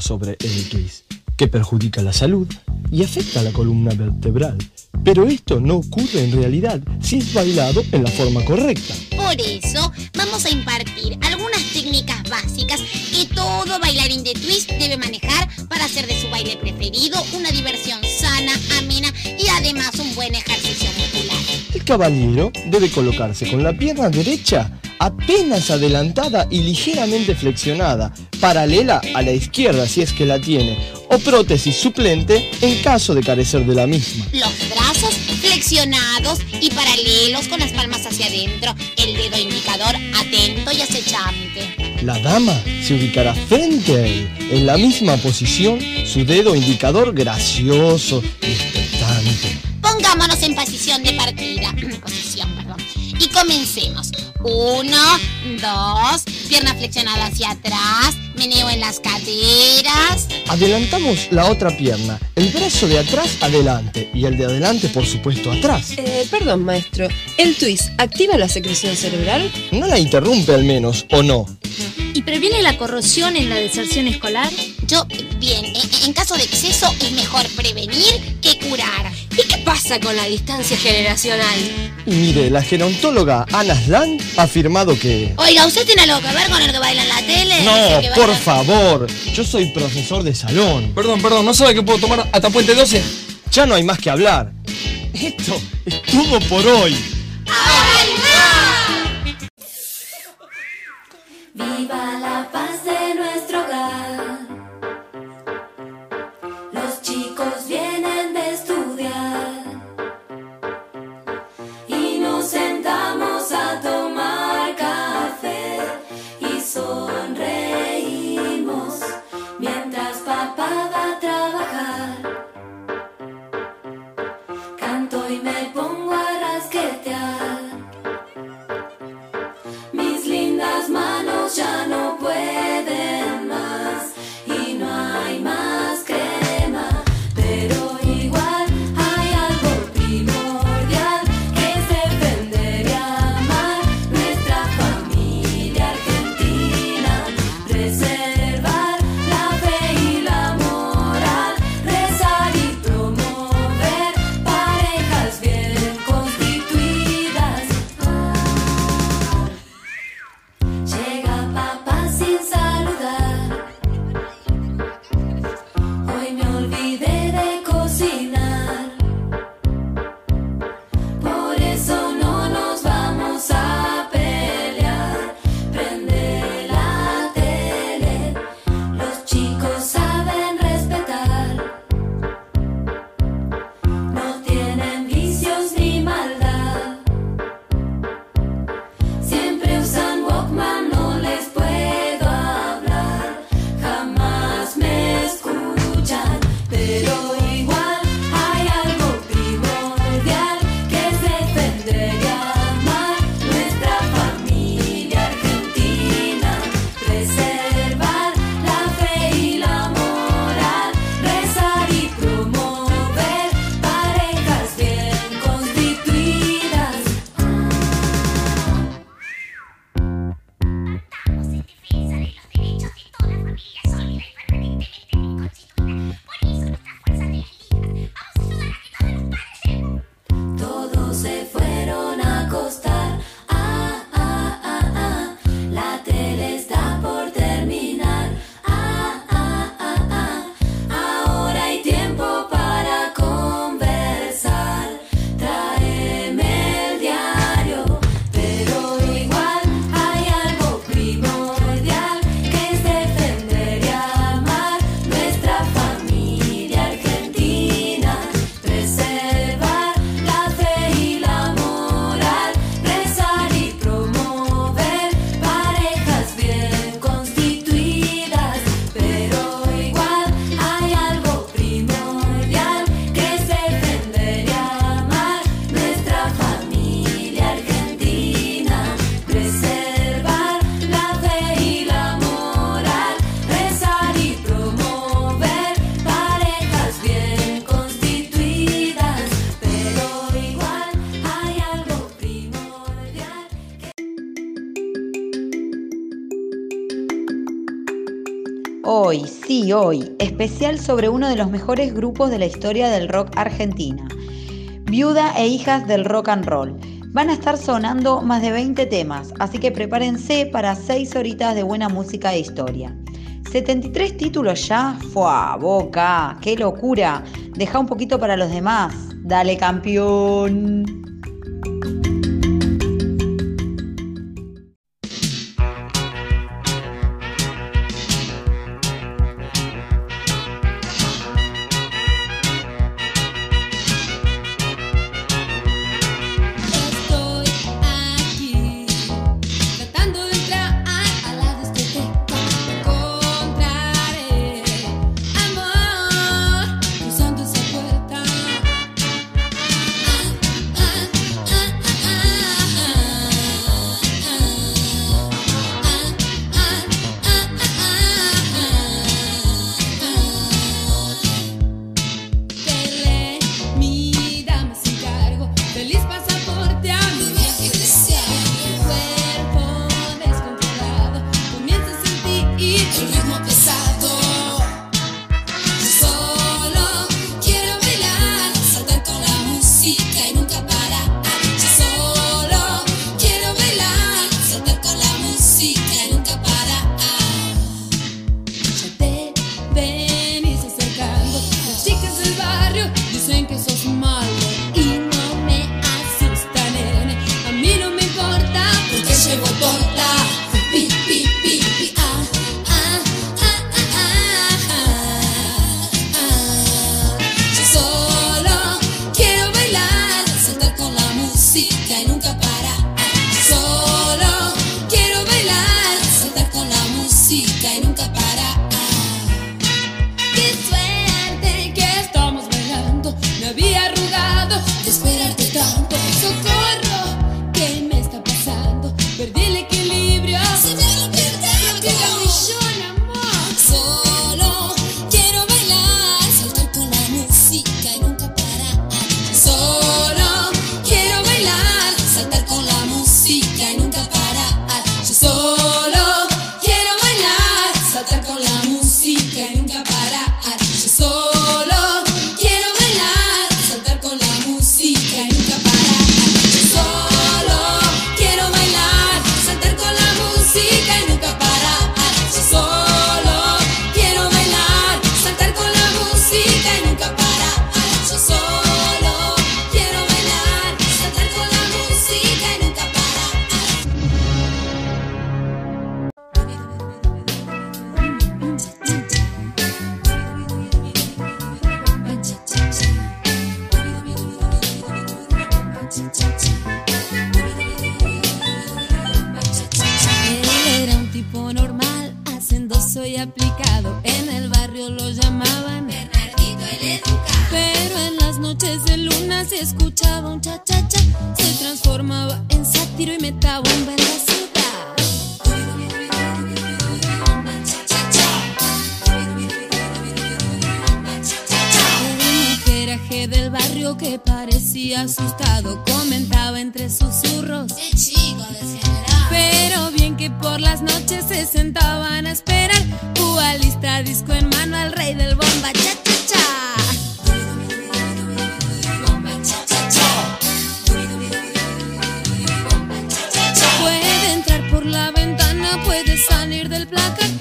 Sobre el twist, que perjudica la salud y afecta la columna vertebral. Pero esto no ocurre en realidad si es bailado en la forma correcta. Por eso vamos a impartir algunas técnicas básicas que todo bailarín de twist debe manejar para hacer de su baile preferido una diversión sana, amena y además un buen ejercicio. El caballero debe colocarse con la pierna derecha apenas adelantada y ligeramente flexionada, paralela a la izquierda si es que la tiene, o prótesis suplente en caso de carecer de la misma. Los brazos flexionados y paralelos con las palmas hacia adentro, el dedo indicador atento y acechante. La dama se ubicará frente a él, en la misma posición, su dedo indicador gracioso y expectante. Pongámonos en posición de partida. posición, perdón. Y comencemos. Uno, dos, pierna flexionada hacia atrás, meneo en las caderas. Adelantamos la otra pierna, el brazo de atrás adelante y el de adelante por supuesto atrás. Eh, perdón, maestro. ¿El twist activa la secreción cerebral? No la interrumpe al menos, ¿o no? ¿Y previene la corrosión en la deserción escolar? Yo, bien, en, en caso de exceso es mejor prevenir que curar. ¿Y qué pasa con la distancia generacional? Y mire, la gerontóloga Ana Slan ha afirmado que... Oiga, ¿usted tiene algo que ver con el que baila en la tele? No, por favor, yo soy profesor de salón. Perdón, perdón, ¿no sabe que puedo tomar hasta Puente 12? Ya no hay más que hablar. Esto es todo por hoy. Viva la Sí, hoy, especial sobre uno de los mejores grupos de la historia del rock argentina, Viuda e Hijas del Rock and Roll. Van a estar sonando más de 20 temas, así que prepárense para 6 horitas de buena música e historia. 73 títulos ya, ¡fua! ¡Boca! ¡Qué locura! Deja un poquito para los demás. ¡Dale campeón! por las noches se sentaban a esperar. Cuba lista, disco en mano al rey del bomba, cha cha cha. Puede entrar por la ventana, puede salir del placar.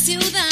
ciudad.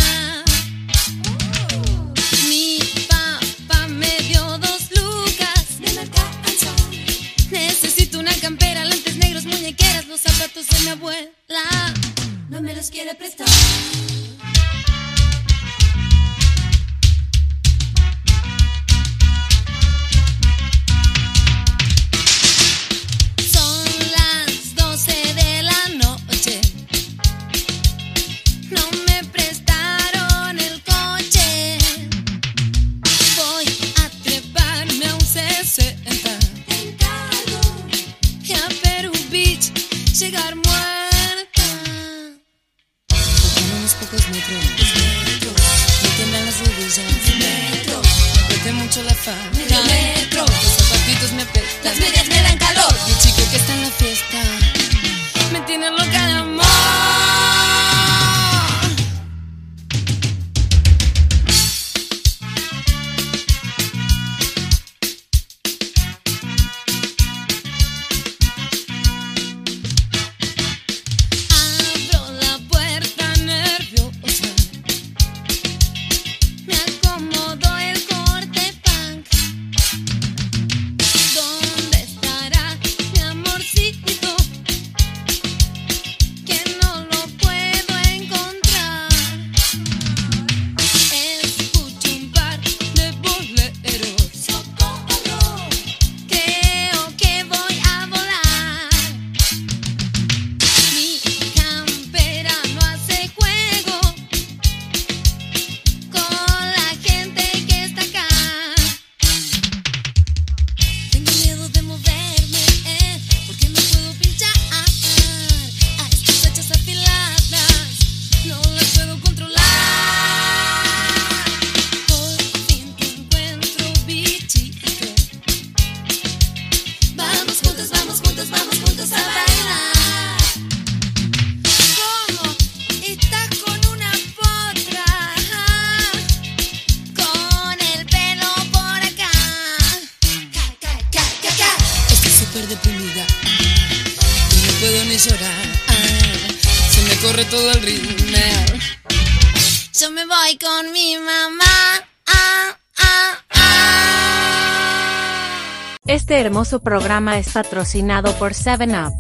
Hermoso programa es patrocinado por 7up.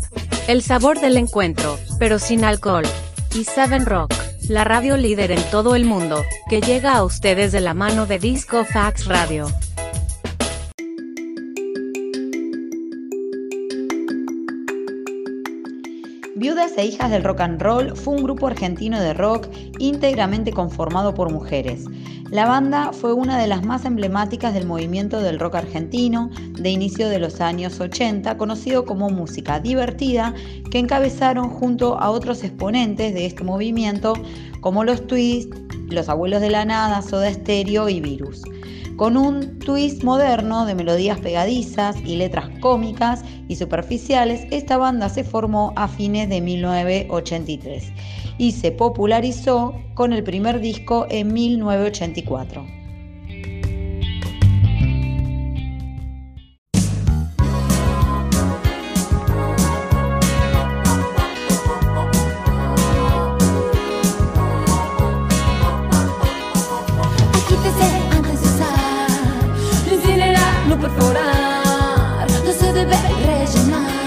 El sabor del encuentro, pero sin alcohol. Y 7 Rock, la radio líder en todo el mundo, que llega a ustedes de la mano de Disco Fax Radio. Viudas e Hijas del Rock and Roll fue un grupo argentino de rock íntegramente conformado por mujeres. La banda fue una de las más emblemáticas del movimiento del rock argentino de inicio de los años 80, conocido como música divertida, que encabezaron junto a otros exponentes de este movimiento como los Twist, Los Abuelos de la Nada, Soda Stereo y Virus. Con un twist moderno de melodías pegadizas y letras cómicas y superficiales, esta banda se formó a fines de 1983 y se popularizó con el primer disco en 1984. No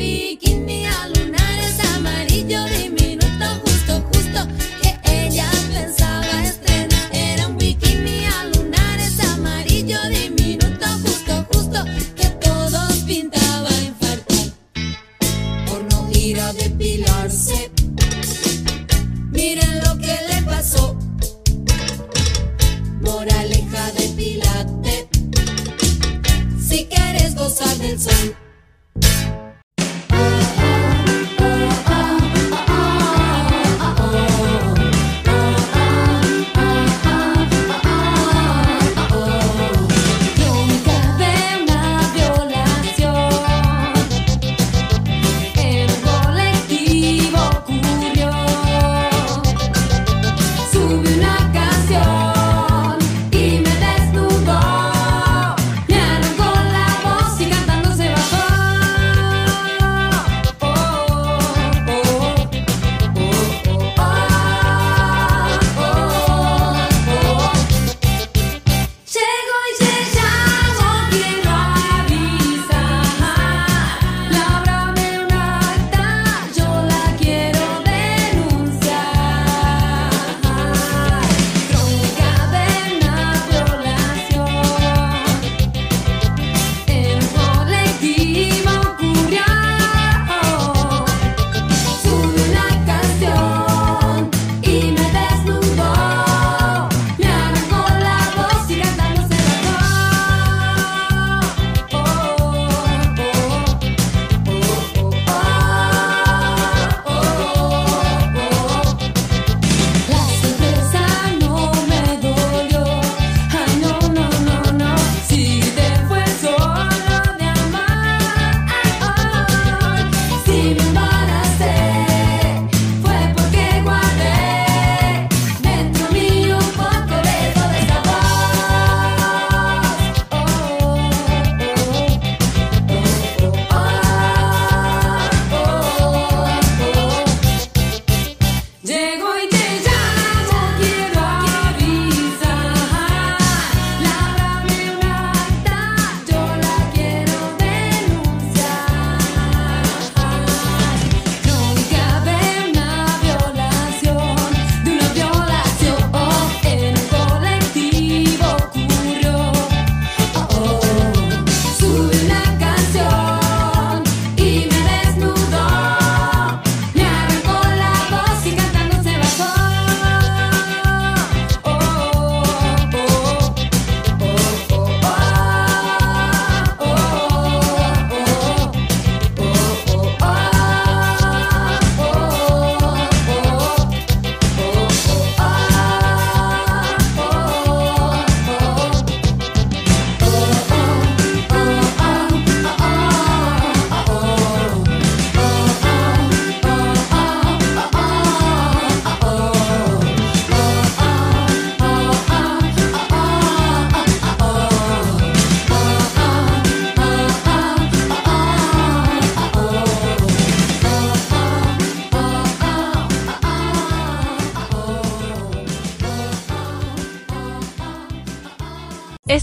Me.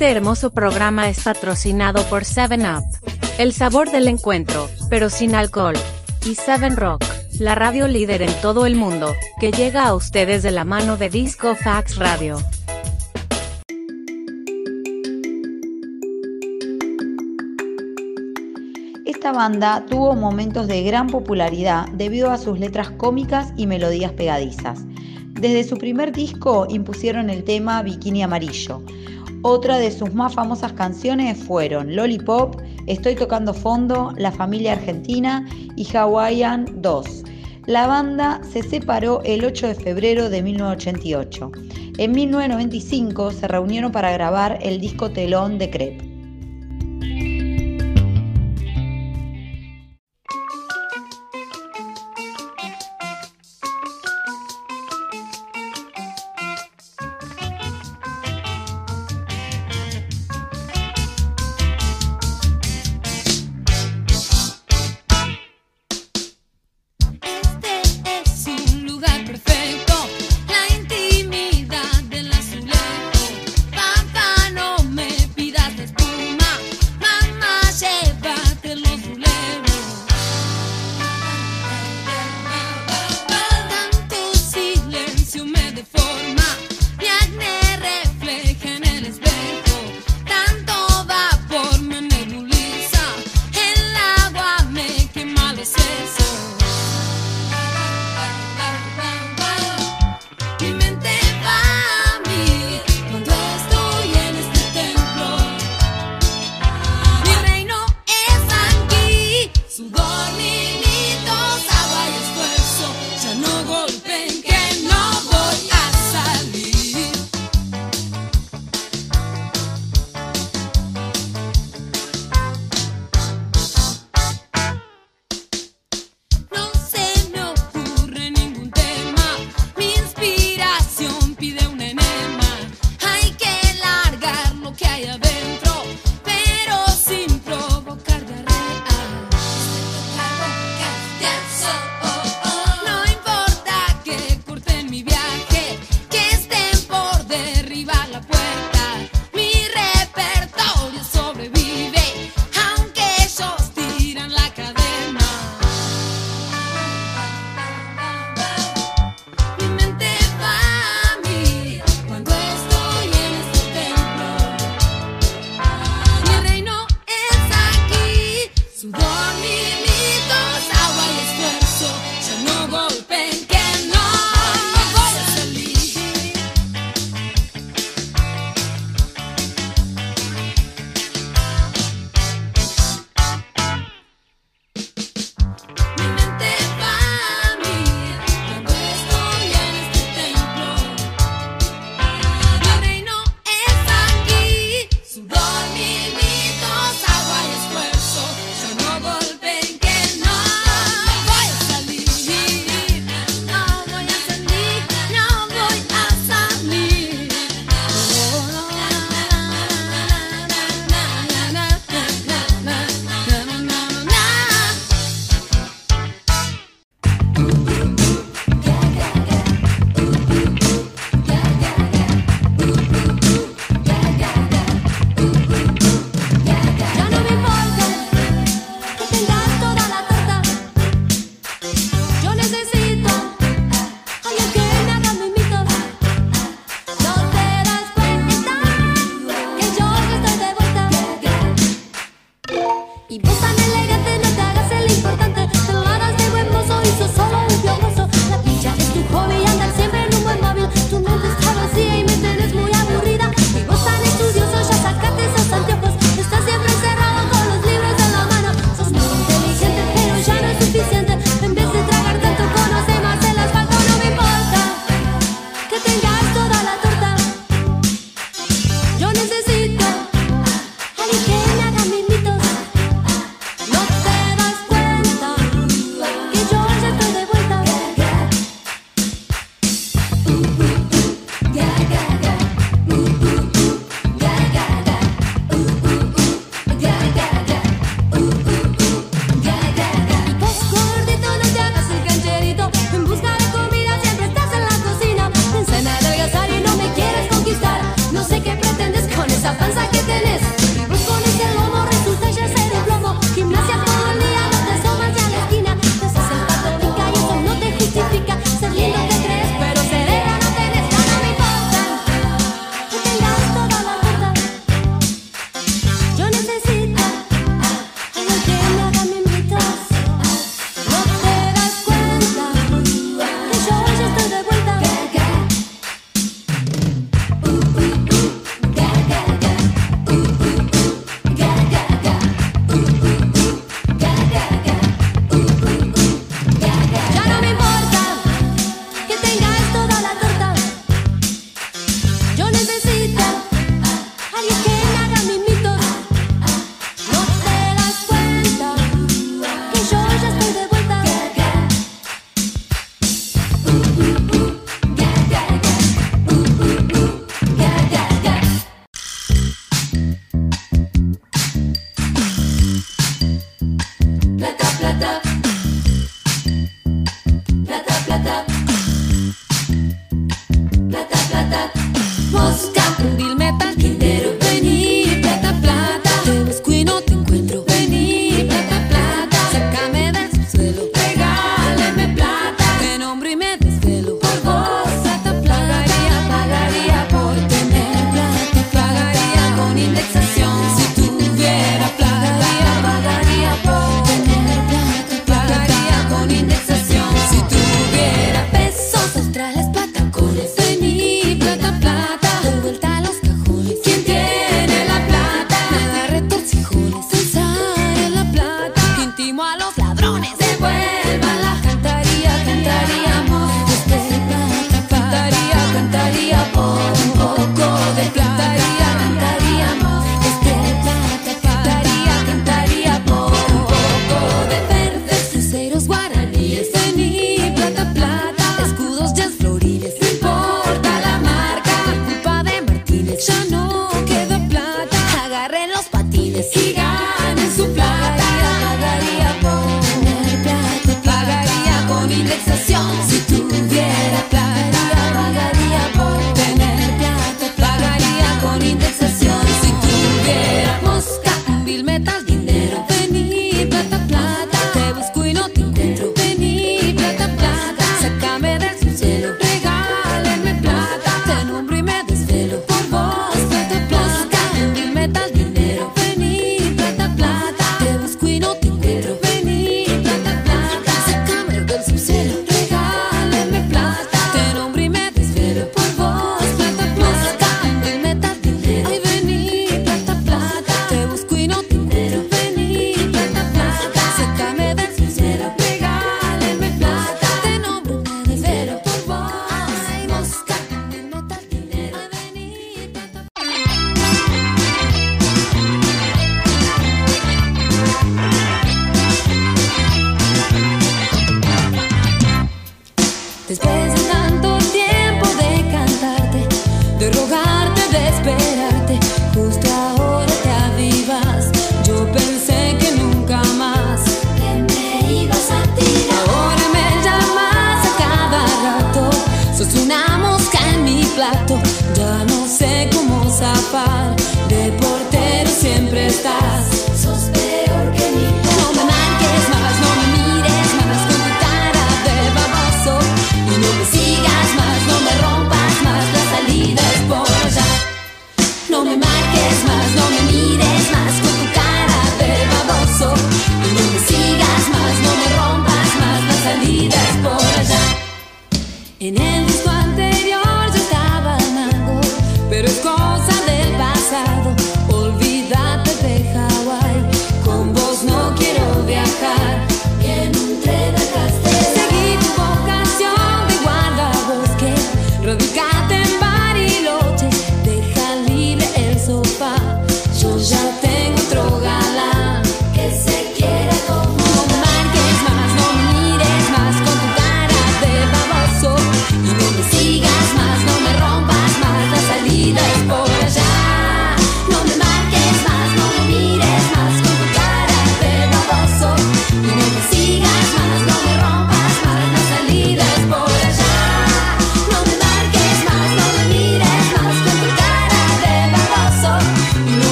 Este hermoso programa es patrocinado por 7up, el sabor del encuentro, pero sin alcohol, y 7 Rock, la radio líder en todo el mundo, que llega a ustedes de la mano de Disco Fax Radio. Esta banda tuvo momentos de gran popularidad debido a sus letras cómicas y melodías pegadizas. Desde su primer disco impusieron el tema Bikini Amarillo, otra de sus más famosas canciones fueron Lollipop, Estoy tocando fondo, La familia argentina y Hawaiian 2. La banda se separó el 8 de febrero de 1988. En 1995 se reunieron para grabar el disco Telón de Crepe.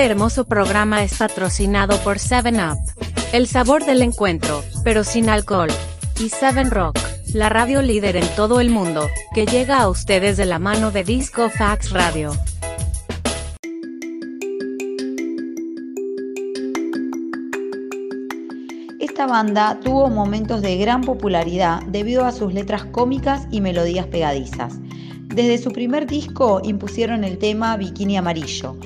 Este hermoso programa es patrocinado por 7up, el sabor del encuentro, pero sin alcohol, y 7rock, la radio líder en todo el mundo, que llega a ustedes de la mano de Disco Fax Radio. Esta banda tuvo momentos de gran popularidad debido a sus letras cómicas y melodías pegadizas. Desde su primer disco impusieron el tema Bikini Amarillo,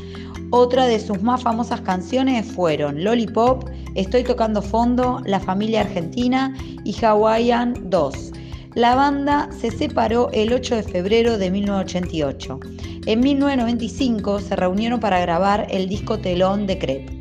otra de sus más famosas canciones fueron Lollipop, Estoy tocando fondo, La familia argentina y Hawaiian 2. La banda se separó el 8 de febrero de 1988. En 1995 se reunieron para grabar el disco telón de Crepe.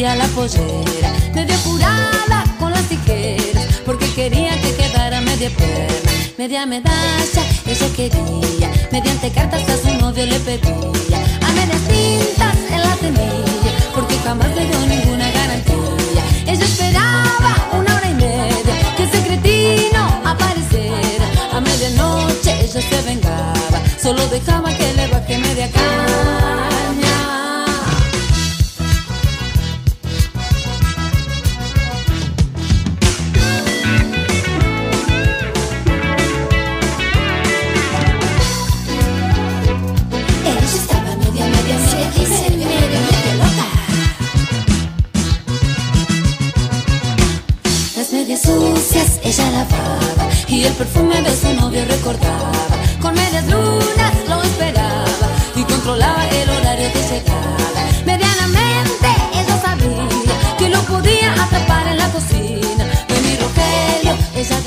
rompía la pollera, medio curada con las tijeras, porque quería que quedara media pierna, media medalla, ella quería, mediante cartas a su novio le pedía, a medias tintas en la tenilla, porque jamás le dio ninguna garantía, ella esperaba una hora y media, que ese cretino apareciera, a medianoche ella se vengaba, solo dejaba que le baje media cara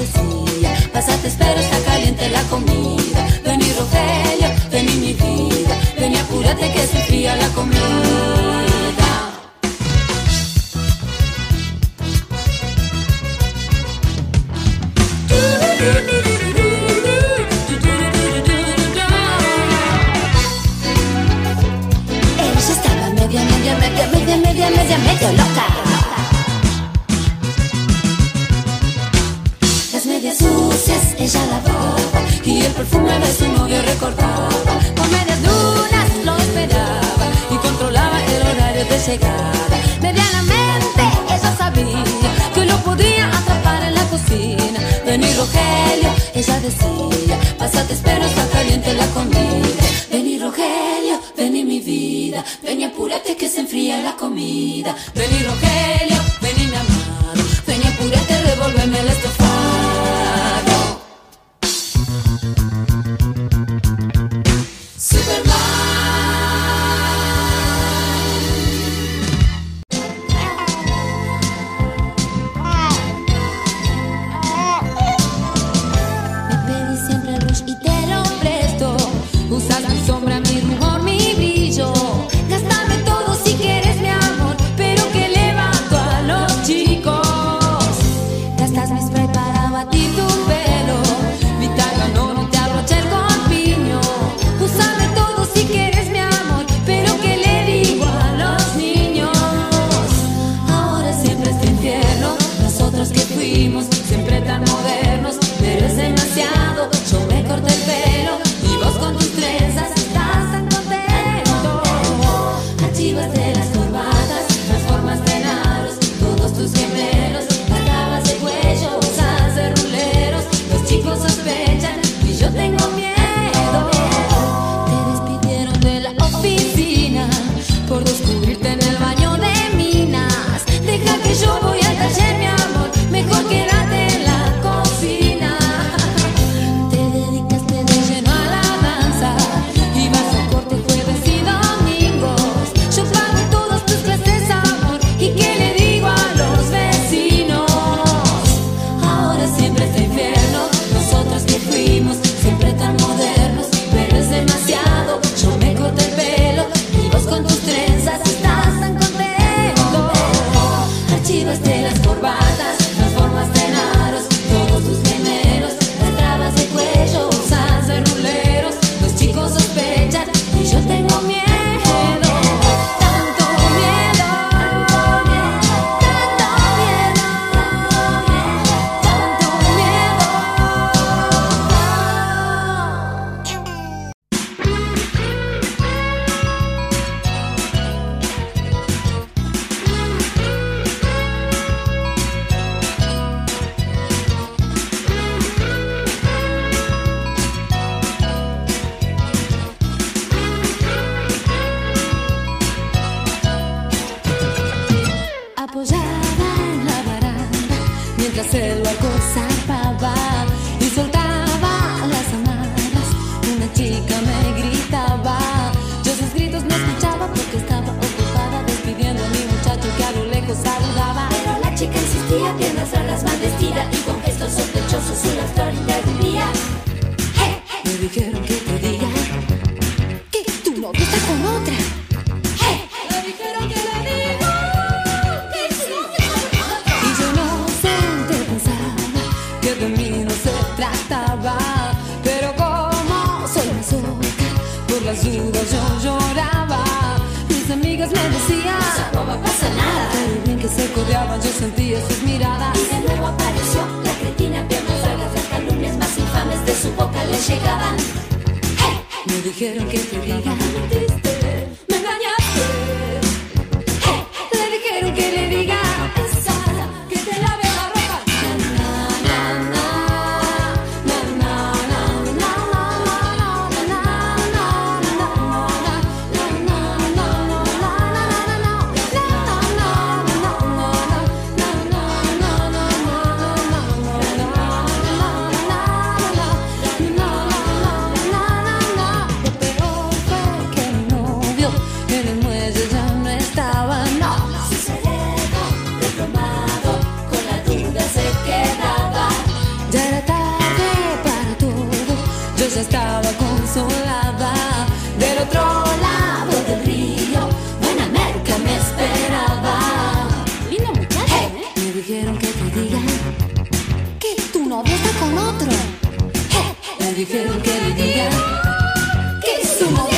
cortesía. Pasa, te espero, está caliente la comida. Vení, Rogelio, vení, mi vida. Vení, apúrate que se fría la comida. se lo goza. yo sentía sus miradas. Y de nuevo apareció la cretina, piernas largas, las calumnias más infames de su boca le llegaban. Me dijeron que te diga. Que le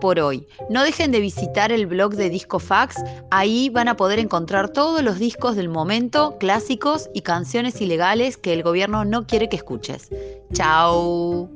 por hoy. No dejen de visitar el blog de Discofax, ahí van a poder encontrar todos los discos del momento, clásicos y canciones ilegales que el gobierno no quiere que escuches. ¡Chao!